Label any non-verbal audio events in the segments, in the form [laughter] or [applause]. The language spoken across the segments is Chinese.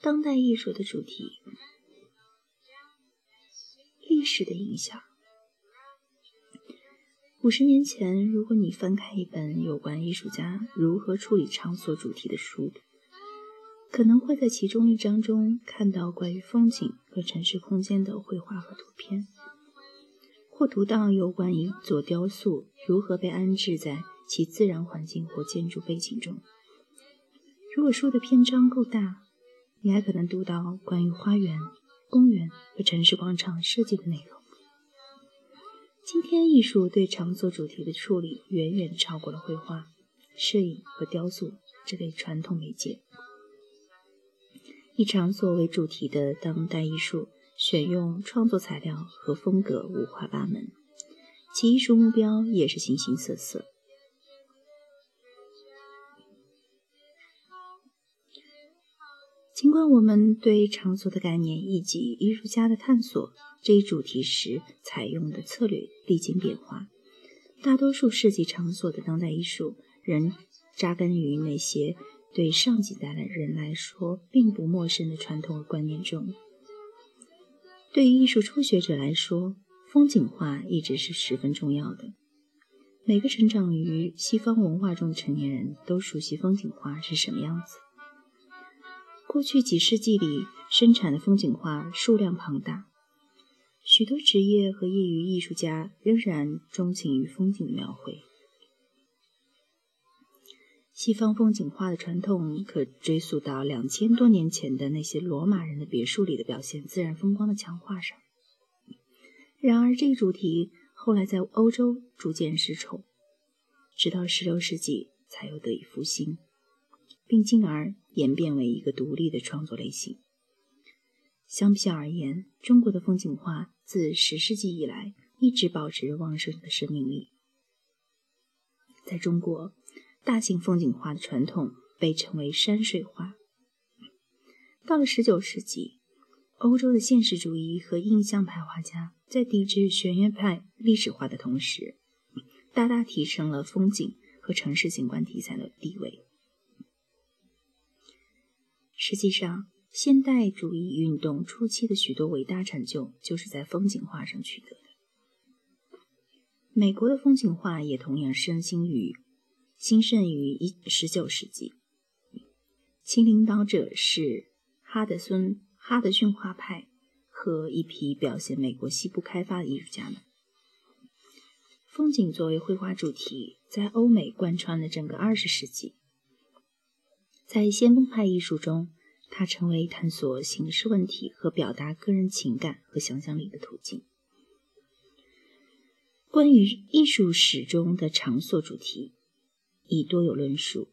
当代艺术的主题：历史的影响。五十年前，如果你翻开一本有关艺术家如何处理场所主题的书，可能会在其中一章中看到关于风景和城市空间的绘画和图片，或读到有关一座雕塑如何被安置在其自然环境或建筑背景中。如果书的篇章够大，你还可能读到关于花园、公园和城市广场设计的内容。今天，艺术对场所主题的处理远远超过了绘画、摄影和雕塑这类传统媒介。以场所为主题的当代艺术，选用创作材料和风格五花八门，其艺术目标也是形形色色。尽管我们对场所的概念以及艺术家的探索。这一主题时采用的策略历经变化，大多数设计场所的当代艺术仍扎根于那些对上几代的人来说并不陌生的传统观念中。对于艺术初学者来说，风景画一直是十分重要的。每个成长于西方文化中的成年人都熟悉风景画是什么样子。过去几世纪里生产的风景画数量庞大。许多职业和业余艺术家仍然钟情于风景的描绘。西方风景画的传统可追溯到两千多年前的那些罗马人的别墅里的表现自然风光的墙画上。然而，这一主题后来在欧洲逐渐失宠，直到16世纪才又得以复兴，并进而演变为一个独立的创作类型。相比较而言，中国的风景画自十世纪以来一直保持着旺盛的生命力。在中国，大型风景画的传统被称为山水画。到了十九世纪，欧洲的现实主义和印象派画家在抵制玄学派历史画的同时，大大提升了风景和城市景观题材的地位。实际上，现代主义运动初期的许多伟大成就，就是在风景画上取得的。美国的风景画也同样盛行于兴盛于一十九世纪，其领导者是哈德孙哈德逊画派和一批表现美国西部开发的艺术家们。风景作为绘画主题，在欧美贯穿了整个二十世纪，在先锋派艺术中。它成为探索形式问题和表达个人情感和想象力的途径。关于艺术史中的场所主题，已多有论述，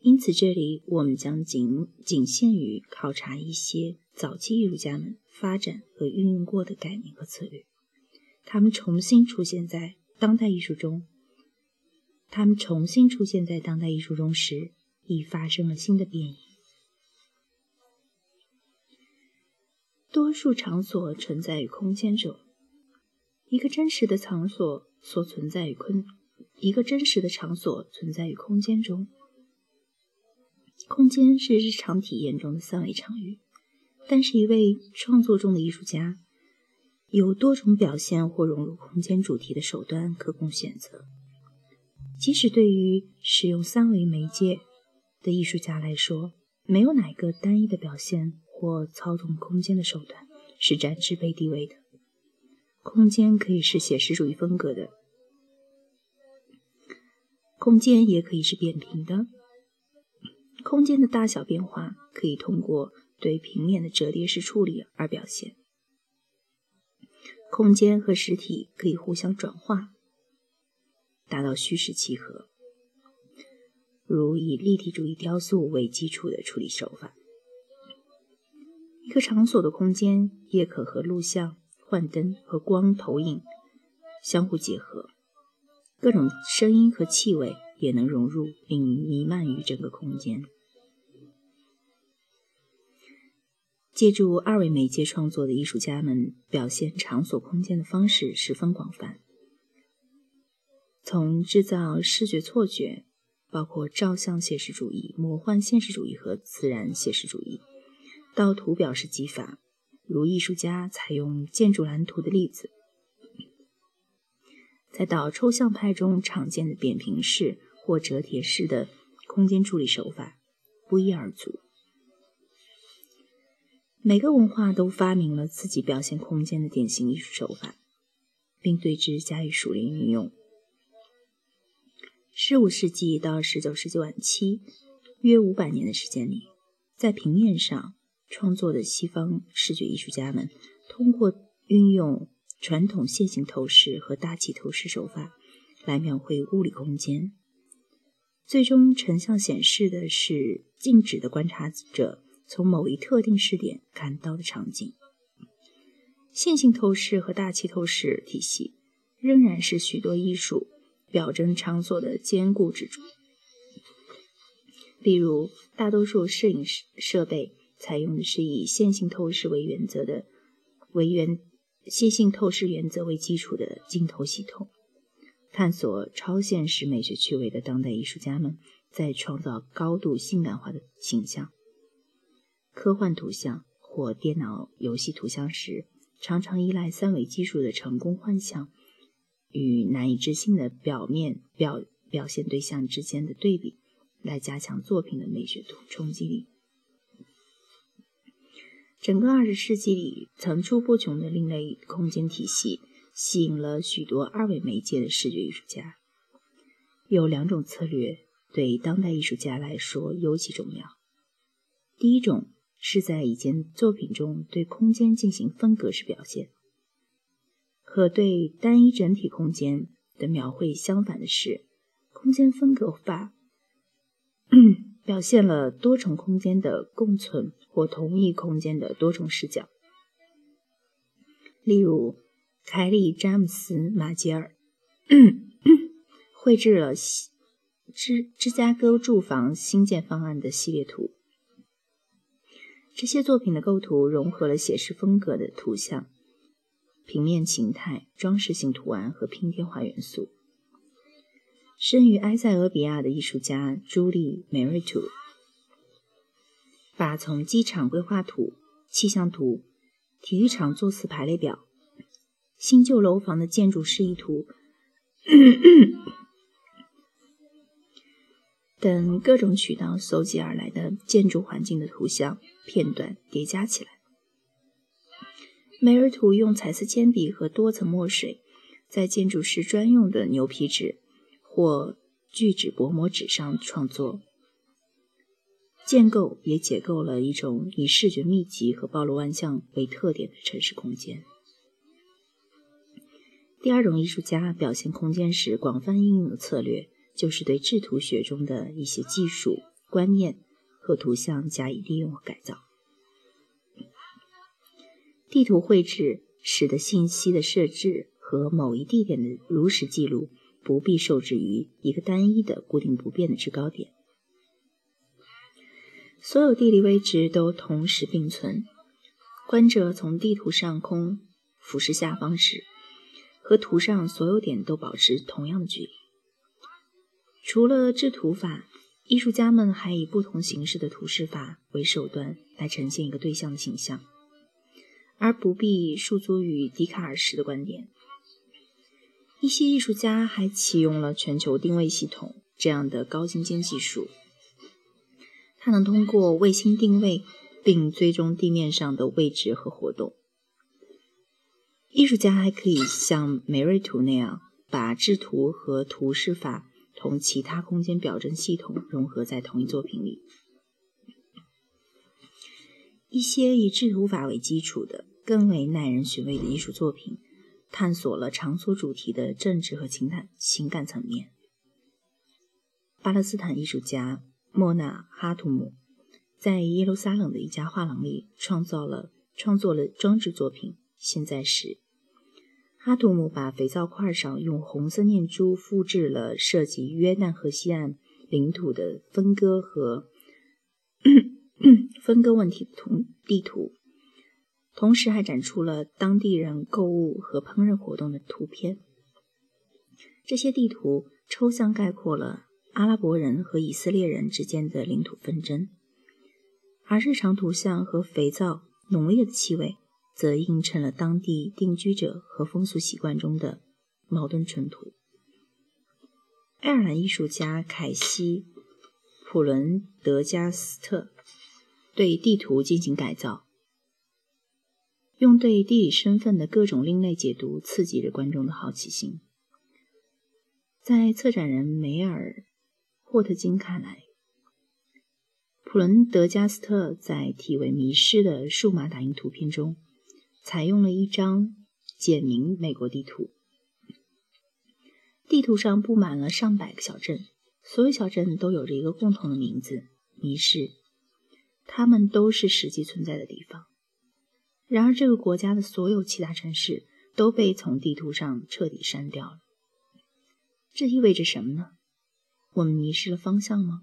因此这里我们将仅仅限于考察一些早期艺术家们发展和运用过的概念和策略。他们重新出现在当代艺术中，他们重新出现在当代艺术中时，已发生了新的变异。多数场所存在于空间中。一个真实的场所所存在于空，一个真实的场所存在于空间中。空间是日常体验中的三维场域，但是一位创作中的艺术家有多种表现或融入空间主题的手段可供选择。即使对于使用三维媒介的艺术家来说，没有哪一个单一的表现。或操纵空间的手段是占支配地位的。空间可以是写实主义风格的，空间也可以是扁平的。空间的大小变化可以通过对平面的折叠式处理而表现。空间和实体可以互相转化，达到虚实契合，如以立体主义雕塑为基础的处理手法。一个场所的空间也可和录像、幻灯和光投影相互结合，各种声音和气味也能融入并弥漫于整个空间。借助二维媒介创作的艺术家们表现场所空间的方式十分广泛，从制造视觉错觉，包括照相写实主义、魔幻现实主义和自然写实主义。到图表示技法，如艺术家采用建筑蓝图的例子；再到抽象派中常见的扁平式或折叠式的空间处理手法，不一而足。每个文化都发明了自己表现空间的典型艺术手法，并对之加以熟练运用。十五世纪到十九世纪晚期，约五百年的时间里，在平面上创作的西方视觉艺术家们，通过运用传统线性透视和大气透视手法来描绘物理空间，最终成像显示的是静止的观察者。从某一特定视点看到的场景，线性透视和大气透视体系仍然是许多艺术表征场所的坚固支柱。例如，大多数摄影设备采用的是以线性透视为原则的为原线性透视原则为基础的镜头系统。探索超现实美学趣味的当代艺术家们，在创造高度性感化的形象。科幻图像或电脑游戏图像时，常常依赖三维技术的成功幻想与难以置信的表面表表现对象之间的对比，来加强作品的美学冲击力。整个二十世纪里，层出不穷的另类空间体系吸引了许多二维媒介的视觉艺术家。有两种策略对当代艺术家来说尤其重要。第一种。是在一件作品中对空间进行分隔式表现，和对单一整体空间的描绘相反的是，空间分隔法 [clears throat] 表现了多重空间的共存或同一空间的多重视角。例如，凯利·詹姆斯·马杰尔绘制了芝芝加哥住房新建方案的系列图。这些作品的构图融合了写实风格的图像、平面形态、装饰性图案和拼贴画元素。生于埃塞俄比亚的艺术家朱莉·梅瑞图，把从机场规划图、气象图、体育场座次排列表、新旧楼房的建筑示意图。等各种渠道搜集而来的建筑环境的图像片段叠加起来。梅尔图用彩色铅笔和多层墨水，在建筑师专用的牛皮纸或聚酯薄膜纸上创作，建构也解构了一种以视觉密集和暴露万象为特点的城市空间。第二种艺术家表现空间时广泛应用的策略。就是对制图学中的一些技术观念和图像加以利用和改造。地图绘制使得信息的设置和某一地点的如实记录不必受制于一个单一的固定不变的制高点。所有地理位置都同时并存，观者从地图上空俯视下方时，和图上所有点都保持同样的距离。除了制图法，艺术家们还以不同形式的图示法为手段来呈现一个对象的形象，而不必束足于笛卡尔式的观点。一些艺术家还启用了全球定位系统这样的高精尖技术，它能通过卫星定位并追踪地面上的位置和活动。艺术家还可以像梅瑞图那样，把制图和图示法。同其他空间表征系统融合在同一作品里。一些以制图法为基础的更为耐人寻味的艺术作品，探索了场所主题的政治和情感情感层面。巴勒斯坦艺术家莫纳哈图姆在耶路撒冷的一家画廊里创造了创作了装置作品《现在时》。哈图姆把肥皂块上用红色念珠复制了涉及约旦河西岸领土的分割和分割问题的图地图，同时还展出了当地人购物和烹饪活动的图片。这些地图抽象概括了阿拉伯人和以色列人之间的领土纷争，而日常图像和肥皂、浓烈的气味，则映衬了当地定居者和风俗习惯中的矛盾冲突。爱尔兰艺术家凯西·普伦德加斯特对地图进行改造，用对地理身份的各种另类解读刺激着观众的好奇心。在策展人梅尔·霍特金看来，普伦德加斯特在题为“迷失”的数码打印图片中，采用了一张简明美国地图。地图上布满了上百个小镇，所有小镇都有着一个共同的名字——迷失。它们都是实际存在的地方。然而，这个国家的所有其他城市都被从地图上彻底删掉了。这意味着什么呢？我们迷失了方向吗？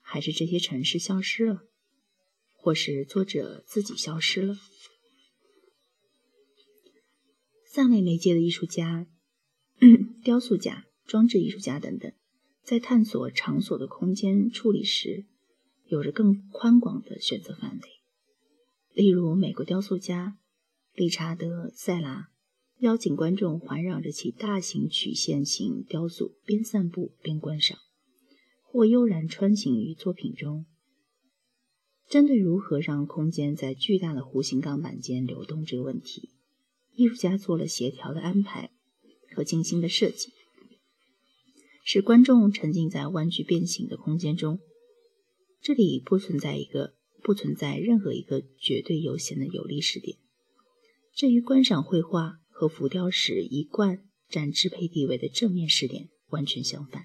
还是这些城市消失了？或是作者自己消失了？三维媒介的艺术家。[clears throat] 雕塑家、装置艺术家等等，在探索场所的空间处理时，有着更宽广的选择范围。例如，美国雕塑家理查德·塞拉邀请观众环绕着其大型曲线型雕塑边散步边观赏，或悠然穿行于作品中。针对如何让空间在巨大的弧形钢板间流动这个问题，艺术家做了协调的安排。和精心的设计，使观众沉浸在弯曲变形的空间中。这里不存在一个不存在任何一个绝对优先的有利时点，这与观赏绘画和浮雕时一贯占支配地位的正面时点完全相反。